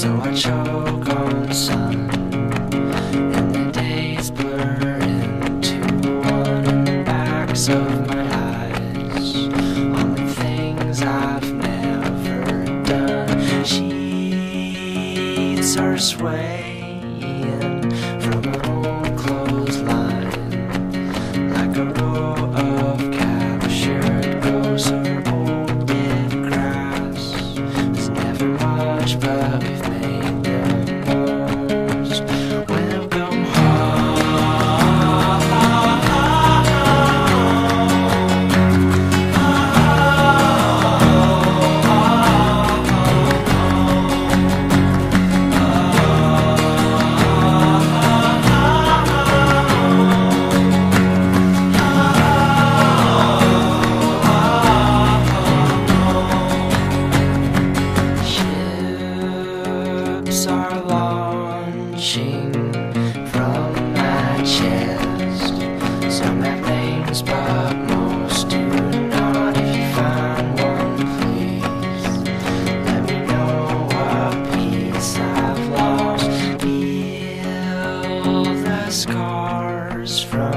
So I choke on sun, and the days blur into one. And the backs of my eyes on the things I've never done. Sheets are swaying reaching from my chest. some have veins but most do not. If you find one, please let me know what piece I've lost. Heal the scars from.